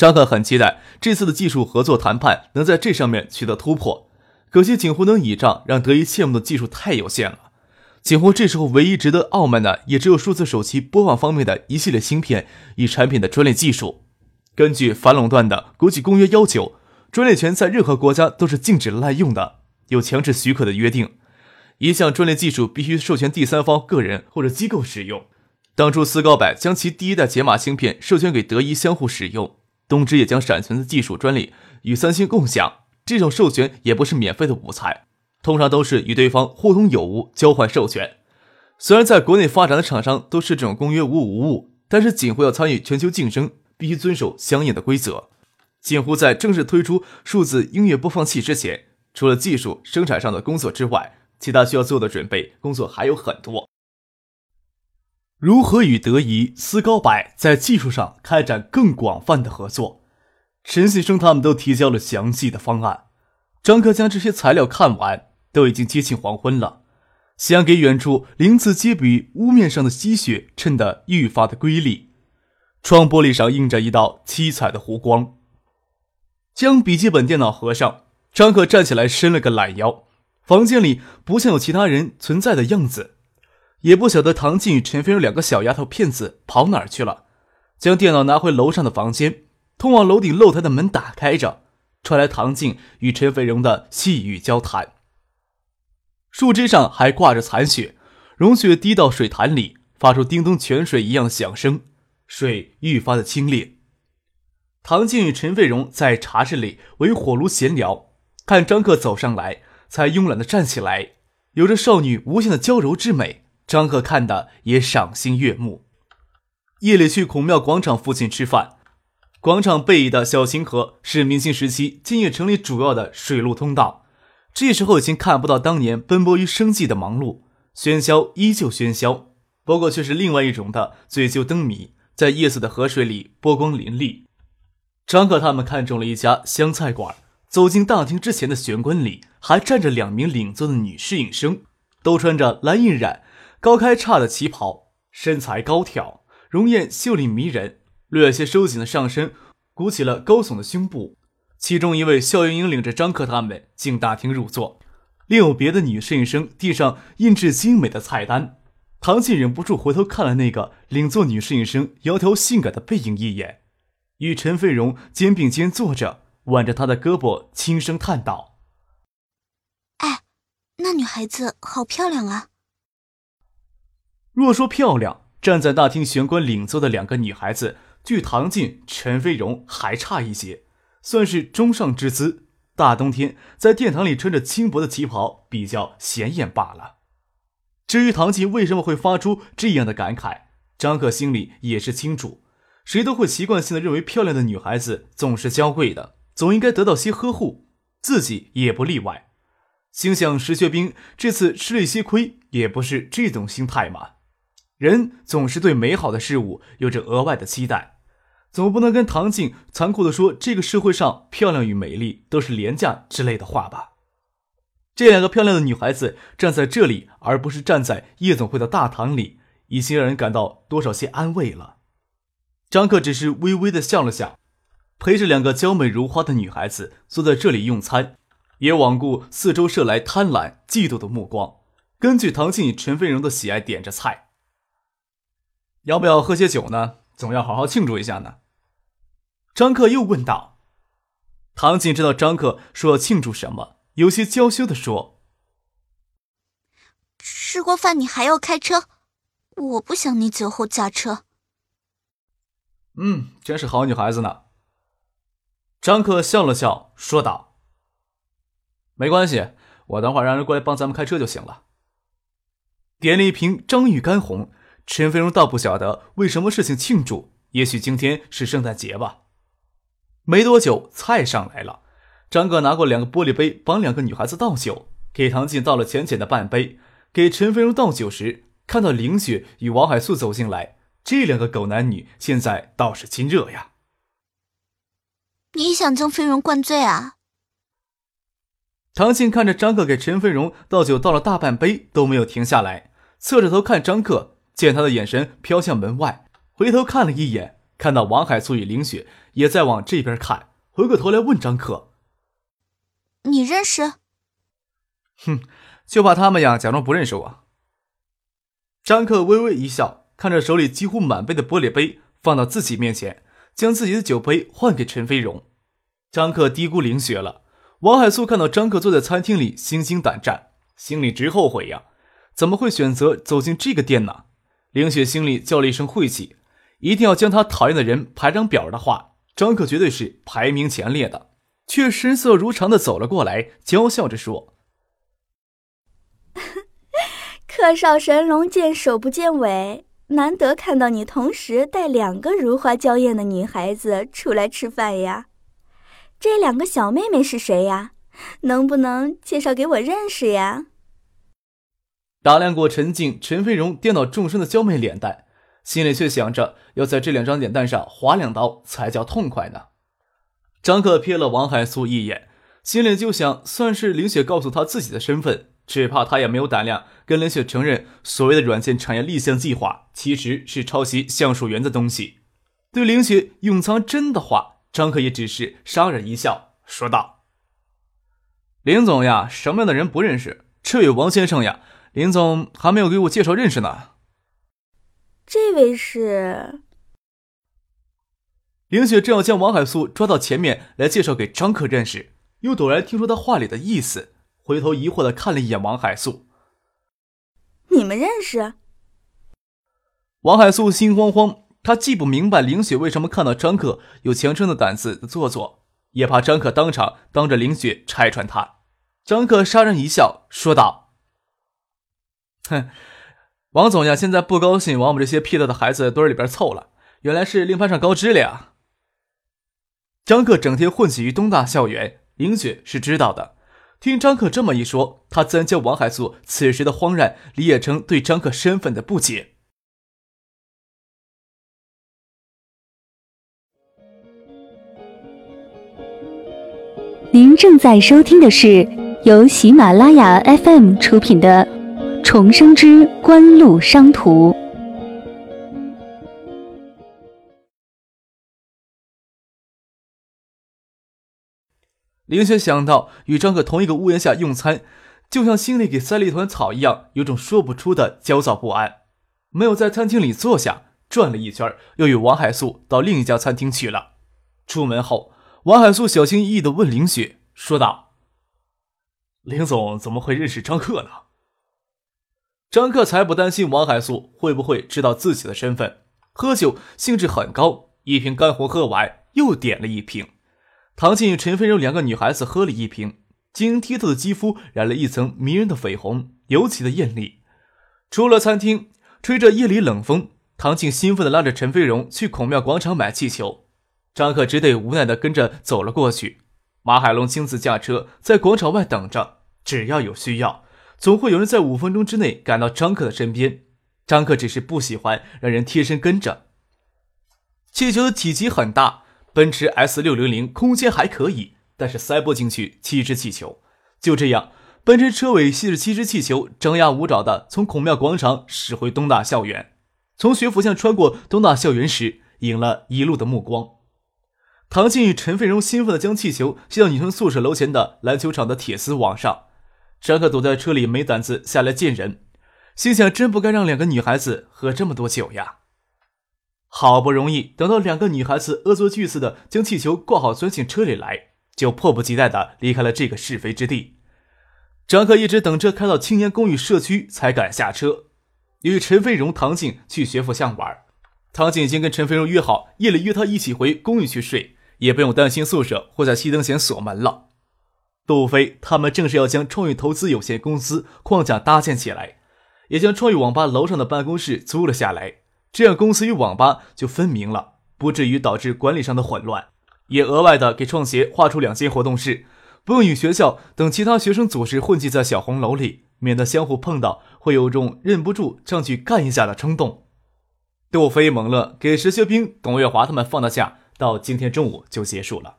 张可很期待这次的技术合作谈判能在这上面取得突破，可惜锦湖能倚仗让德仪羡慕的技术太有限了。锦湖这时候唯一值得傲慢的，也只有数字手机播放方面的一系列芯片与产品的专利技术。根据反垄断的国际公约要求，专利权在任何国家都是禁止滥用的，有强制许可的约定。一项专利技术必须授权第三方个人或者机构使用。当初斯高柏将其第一代解码芯片授权给德仪相互使用。东芝也将闪存的技术专利与三星共享，这种授权也不是免费的午餐，通常都是与对方互通有无，交换授权。虽然在国内发展的厂商都是这种公约无无误，但是锦湖要参与全球竞争，必须遵守相应的规则。锦湖在正式推出数字音乐播放器之前，除了技术生产上的工作之外，其他需要做的准备工作还有很多。如何与德仪、斯高柏在技术上开展更广泛的合作？陈先生他们都提交了详细的方案。张克将这些材料看完，都已经接近黄昏了，想给远处鳞次栉比屋面上的积雪衬得愈发的瑰丽。窗玻璃上映着一道七彩的弧光。将笔记本电脑合上，张克站起来，伸了个懒腰。房间里不像有其他人存在的样子。也不晓得唐静与陈飞荣两个小丫头片子跑哪儿去了。将电脑拿回楼上的房间，通往楼顶露台的门打开着，传来唐静与陈飞荣的细语交谈。树枝上还挂着残雪，融雪滴到水潭里，发出叮咚泉水一样响声，水愈发的清冽。唐静与陈飞荣在茶室里围火炉闲聊，看张克走上来，才慵懒的站起来，有着少女无限的娇柔之美。张克看的也赏心悦目。夜里去孔庙广场附近吃饭，广场背倚的小清河是明清时期金叶城里主要的水路通道。这时候已经看不到当年奔波于生计的忙碌，喧嚣依旧喧嚣，不过却是另外一种的醉酒灯谜，在夜色的河水里波光粼粼。张克他们看中了一家湘菜馆，走进大厅之前的玄关里，还站着两名领座的女侍应生，都穿着蓝印染。高开叉的旗袍，身材高挑，容颜秀丽迷人，略些收紧的上身鼓起了高耸的胸部。其中一位肖莹莹领着张克他们进大厅入座，另有别的女摄影生递上印制精美的菜单。唐静忍不住回头看了那个领座女摄影生窈窕性感的背影一眼，与陈飞荣肩并肩坐着，挽着她的胳膊，轻声叹道：“哎，那女孩子好漂亮啊。”若说漂亮，站在大厅玄关领座的两个女孩子，距唐静、陈飞荣还差一些，算是中上之姿。大冬天在殿堂里穿着轻薄的旗袍，比较显眼罢了。至于唐静为什么会发出这样的感慨，张克心里也是清楚。谁都会习惯性的认为漂亮的女孩子总是娇贵的，总应该得到些呵护，自己也不例外。心想石学兵这次吃了一些亏，也不是这种心态嘛。人总是对美好的事物有着额外的期待，总不能跟唐静残酷的说这个社会上漂亮与美丽都是廉价之类的话吧？这两个漂亮的女孩子站在这里，而不是站在夜总会的大堂里，已经让人感到多少些安慰了。张克只是微微的笑了笑，陪着两个娇美如花的女孩子坐在这里用餐，也罔顾四周射来贪婪嫉妒的目光，根据唐静与陈飞荣的喜爱点着菜。要不要喝些酒呢？总要好好庆祝一下呢。张克又问道。唐静知道张克说要庆祝什么，有些娇羞的说：“吃过饭你还要开车，我不想你酒后驾车。”嗯，真是好女孩子呢。张克笑了笑，说道：“没关系，我等会儿让人过来帮咱们开车就行了。”点了一瓶张裕干红。陈飞荣倒不晓得为什么事情庆祝，也许今天是圣诞节吧。没多久，菜上来了。张哥拿过两个玻璃杯，帮两个女孩子倒酒，给唐静倒了浅浅的半杯。给陈飞荣倒酒时，看到林雪与王海素走进来，这两个狗男女现在倒是亲热呀。你想将飞荣灌醉啊？唐静看着张克给陈飞荣倒酒，倒了大半杯都没有停下来，侧着头看张克，见他的眼神飘向门外，回头看了一眼，看到王海素与林雪也在往这边看，回过头来问张克。你认识？哼，就怕他们呀，假装不认识我。张克微微一笑，看着手里几乎满杯的玻璃杯放到自己面前，将自己的酒杯换给陈飞荣。张克低估林雪了。王海素看到张克坐在餐厅里，心惊胆战，心里直后悔呀，怎么会选择走进这个店呢？凌雪心里叫了一声晦气，一定要将她讨厌的人排张表的话，张克绝对是排名前列的。却神色如常的走了过来，娇笑着说：“ 客少神龙见首不见尾，难得看到你同时带两个如花娇艳的女孩子出来吃饭呀。这两个小妹妹是谁呀？能不能介绍给我认识呀？”打量过陈静、陈飞荣颠倒众生的娇媚脸蛋，心里却想着要在这两张脸蛋上划两刀才叫痛快呢。张克瞥了王海素一眼，心里就想：算是林雪告诉他自己的身份，只怕他也没有胆量跟林雪承认所谓的软件产业立项计划其实是抄袭橡树园的东西。对林雪永藏真的话，张克也只是杀人一笑，说道：“林总呀，什么样的人不认识？这位王先生呀，林总还没有给我介绍认识呢。这位是。”林雪正要将王海素抓到前面来介绍给张克认识，又陡然听说他话里的意思，回头疑惑的看了一眼王海素：“你们认识？”王海素心慌慌，他既不明白林雪为什么看到张克有强撑的胆子做作，也怕张克当场当着林雪拆穿他。张克杀人一笑，说道：“哼，王总呀，现在不高兴往我们这些屁大的孩子堆里边凑了，原来是另攀上高枝了呀。”张克整天混迹于东大校园，林雪是知道的。听张克这么一说，他自然将王海素此时的慌乱理解成对张克身份的不解。您正在收听的是由喜马拉雅 FM 出品的《重生之官路商途》。林雪想到与张可同一个屋檐下用餐，就像心里给塞了一团草一样，有种说不出的焦躁不安。没有在餐厅里坐下，转了一圈，又与王海素到另一家餐厅去了。出门后，王海素小心翼翼地问林雪，说道：“林总怎么会认识张克呢？”张克才不担心王海素会不会知道自己的身份，喝酒兴致很高，一瓶干红喝完，又点了一瓶。唐静与陈飞荣两个女孩子喝了一瓶，晶莹剔透的肌肤染了一层迷人的绯红，尤其的艳丽。出了餐厅，吹着夜里冷风，唐静兴奋地拉着陈飞荣去孔庙广场买气球，张克只得无奈地跟着走了过去。马海龙亲自驾车在广场外等着，只要有需要，总会有人在五分钟之内赶到张克的身边。张克只是不喜欢让人贴身跟着。气球的体积很大。奔驰 S 六零零空间还可以，但是塞不进去七只气球。就这样，奔驰车尾系着七只气球，张牙舞爪的从孔庙广场驶回东大校园。从学府巷穿过东大校园时，引了一路的目光。唐静与陈飞荣兴奋的将气球系到女生宿舍楼前的篮球场的铁丝网上。张克躲在车里，没胆子下来见人，心想：真不该让两个女孩子喝这么多酒呀。好不容易等到两个女孩子恶作剧似的将气球挂好，钻进车里来，就迫不及待的离开了这个是非之地。张克一直等车开到青年公寓社区才敢下车，与陈飞荣、唐静去学府巷玩。唐静已经跟陈飞荣约好，夜里约他一起回公寓去睡，也不用担心宿舍会在熄灯前锁门了。杜飞他们正是要将创意投资有限公司框架搭建起来，也将创意网吧楼上的办公室租了下来。这样，公司与网吧就分明了，不至于导致管理上的混乱。也额外的给创协划出两间活动室，不用与学校等其他学生组织混迹在小红楼里，免得相互碰到会有种忍不住上去干一下的冲动。杜飞、蒙乐给石学兵、董月华他们放的假，到今天中午就结束了。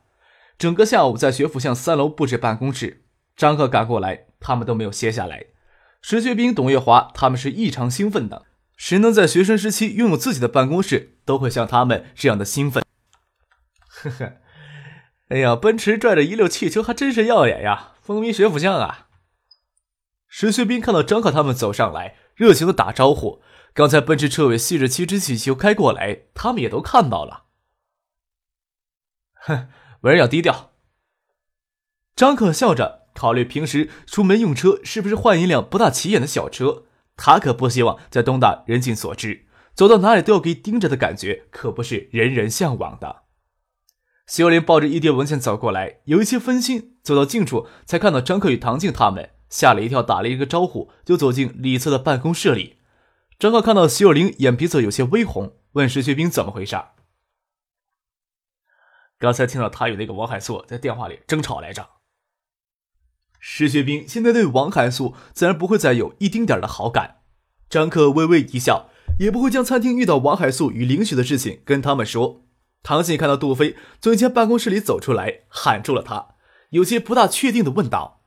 整个下午在学府巷三楼布置办公室，张克赶过来，他们都没有歇下来。石学兵、董月华他们是异常兴奋的，谁能在学生时期拥有自己的办公室，都会像他们这样的兴奋。呵呵，哎呀，奔驰拽着一溜汽车还真是耀眼呀，风靡学府巷啊！石学兵看到张克他们走上来，热情的打招呼。刚才奔驰车尾吸着七只气球开过来，他们也都看到了。哼，为人要低调。张可笑着考虑，平时出门用车是不是换一辆不大起眼的小车？他可不希望在东大人尽所知，走到哪里都要给盯着的感觉，可不是人人向往的。徐林抱着一叠文件走过来，有一些分心，走到近处才看到张克与唐静他们，吓了一跳，打了一个招呼，就走进里侧的办公室里。张克看到徐有灵眼皮子有些微红，问石学兵怎么回事。刚才听到他与那个王海素在电话里争吵来着。石学兵现在对王海素自然不会再有一丁点的好感。张克微微一笑，也不会将餐厅遇到王海素与林雪的事情跟他们说。唐静看到杜飞从一间办公室里走出来，喊住了他，有些不大确定的问道：“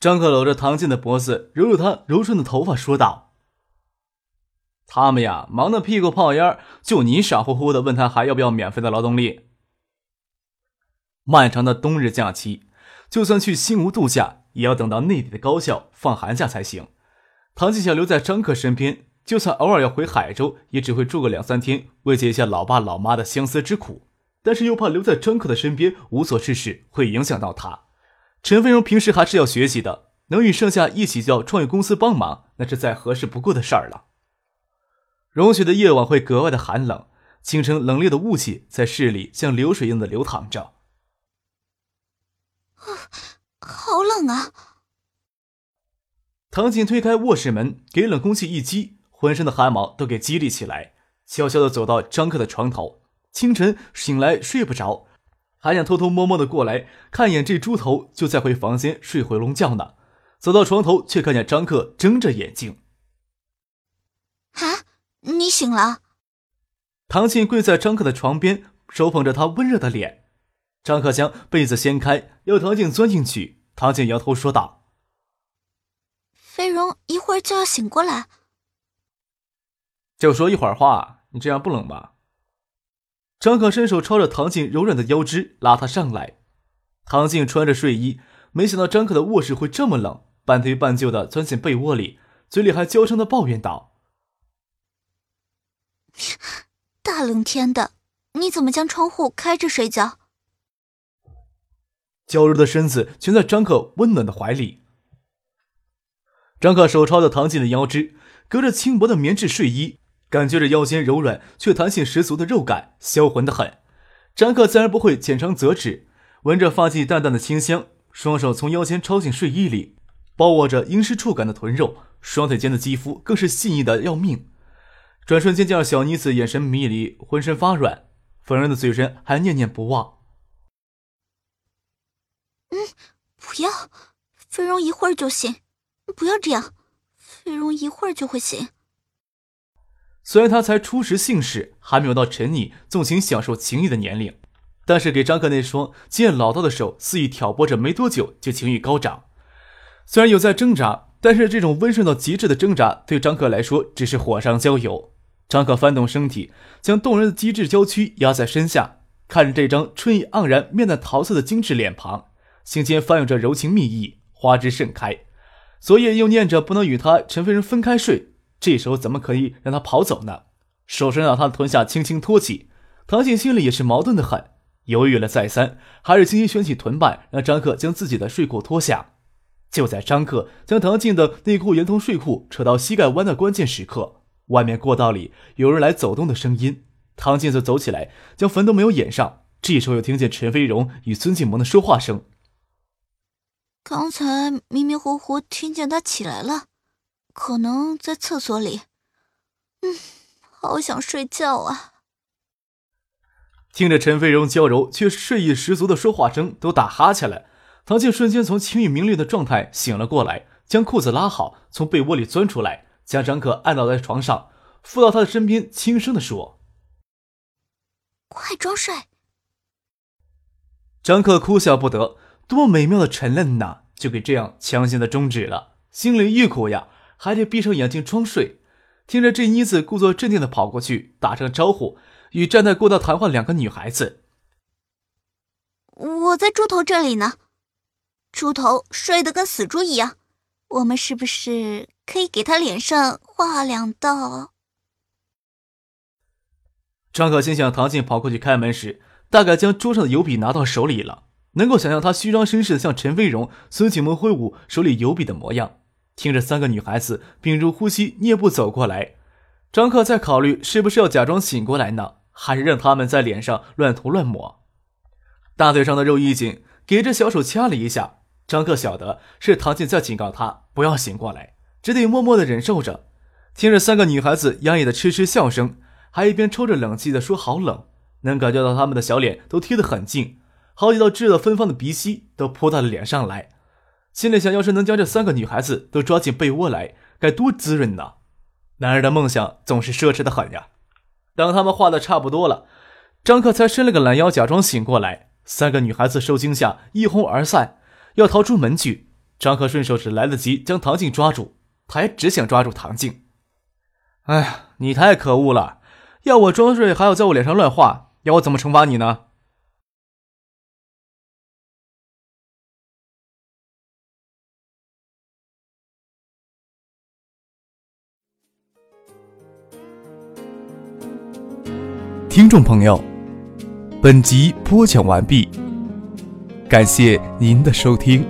张克搂着唐静的脖子，揉揉她柔顺的头发，说道。”他们呀，忙得屁股冒烟就你傻乎乎的问他还要不要免费的劳动力。漫长的冬日假期，就算去新屋度假，也要等到内地的高校放寒假才行。唐静想留在张克身边，就算偶尔要回海州，也只会住个两三天，慰藉一下老爸老妈的相思之苦。但是又怕留在张克的身边无所事事，会影响到他。陈飞荣平时还是要学习的，能与盛夏一起叫创业公司帮忙，那是再合适不过的事儿了。融雪的夜晚会格外的寒冷，清晨冷冽的雾气在室里像流水一样的流淌着。啊，好冷啊！唐锦推开卧室门，给冷空气一击，浑身的汗毛都给激励起来，悄悄的走到张克的床头。清晨醒来睡不着，还想偷偷摸摸的过来看一眼这猪头，就再回房间睡回笼觉呢。走到床头，却看见张克睁着眼睛。啊！你醒了。唐静跪在张克的床边，手捧着他温热的脸。张克将被子掀开，要唐静钻进去。唐静摇头说道：“飞荣一会儿就要醒过来。”就说一会儿话，你这样不冷吧？张可伸手抄着唐静柔软的腰肢，拉她上来。唐静穿着睡衣，没想到张可的卧室会这么冷，半推半就的钻进被窝里，嘴里还娇声的抱怨道。大冷天的，你怎么将窗户开着睡觉？娇柔的身子蜷在张克温暖的怀里。张克手抄着唐静的腰肢，隔着轻薄的棉质睡衣，感觉着腰间柔软却弹性十足的肉感，销魂的很。张克自然不会浅尝辄止，闻着发髻淡淡的清香，双手从腰间抄进睡衣里，包裹着阴湿触感的臀肉，双腿间的肌肤更是细腻的要命。转瞬间，就让小妮子眼神迷离，浑身发软，粉润的嘴唇还念念不忘。嗯，不要，飞荣一会儿就醒，不要这样，飞荣一会儿就会醒。虽然他才初识性事，还没有到沉溺纵情享受情欲的年龄，但是给张克那双经验老道的手肆意挑拨着，没多久就情欲高涨。虽然有在挣扎。但是这种温顺到极致的挣扎，对张克来说只是火上浇油。张克翻动身体，将动人的机智娇躯压在身下，看着这张春意盎然、面带桃色的精致脸庞，心间翻涌着柔情蜜意，花枝盛开。昨夜又念着不能与他陈飞人分开睡，这时候怎么可以让他跑走呢？手伸到他的臀下轻轻托起，唐静心里也是矛盾的很，犹豫了再三，还是轻轻掀起臀瓣，让张克将自己的睡裤脱下。就在张克将唐静的内裤连同睡裤扯到膝盖弯的关键时刻，外面过道里有人来走动的声音。唐静则走起来，将坟都没有掩上。这时候又听见陈飞荣与孙静萌的说话声。刚才迷迷糊糊听见他起来了，可能在厕所里。嗯，好想睡觉啊。听着陈飞荣娇柔却睡意十足的说话声，都打哈欠了。唐静瞬间从情欲明恋的状态醒了过来，将裤子拉好，从被窝里钻出来，将张可按倒在床上，附到他的身边，轻声的说：“快装睡。”张克哭笑不得，多美妙的沉沦呐，就给这样强行的终止了，心里欲哭呀，还得闭上眼睛装睡。听着这妮子故作镇定的跑过去，打声招呼，与站在过道谈话两个女孩子：“我在猪头这里呢，猪头睡得跟死猪一样，我们是不是可以给他脸上画两道？”张可心想，唐静跑过去开门时，大概将桌上的油笔拿到手里了，能够想象他虚张声势的向陈飞荣、孙景梦挥舞手里油笔的模样。听着，三个女孩子屏住呼吸，蹑步走过来。张克在考虑是不是要假装醒过来呢，还是让他们在脸上乱涂乱抹。大腿上的肉一紧，给这小手掐了一下。张克晓得是唐静在警告他不要醒过来，只得默默的忍受着。听着三个女孩子压抑的痴痴笑声，还一边抽着冷气的说：“好冷。”能感觉到他们的小脸都贴得很近，好几道炙热芬芳的鼻息都扑到了脸上来。心里想，要是能将这三个女孩子都抓进被窝来，该多滋润呢！男人的梦想总是奢侈的很呀。等他们画的差不多了，张克才伸了个懒腰，假装醒过来。三个女孩子受惊吓，一哄而散，要逃出门去。张克顺手只来得及将唐静抓住，他还只想抓住唐静。哎呀，你太可恶了！要我装睡，还要在我脸上乱画，要我怎么惩罚你呢？听众朋友，本集播讲完毕，感谢您的收听。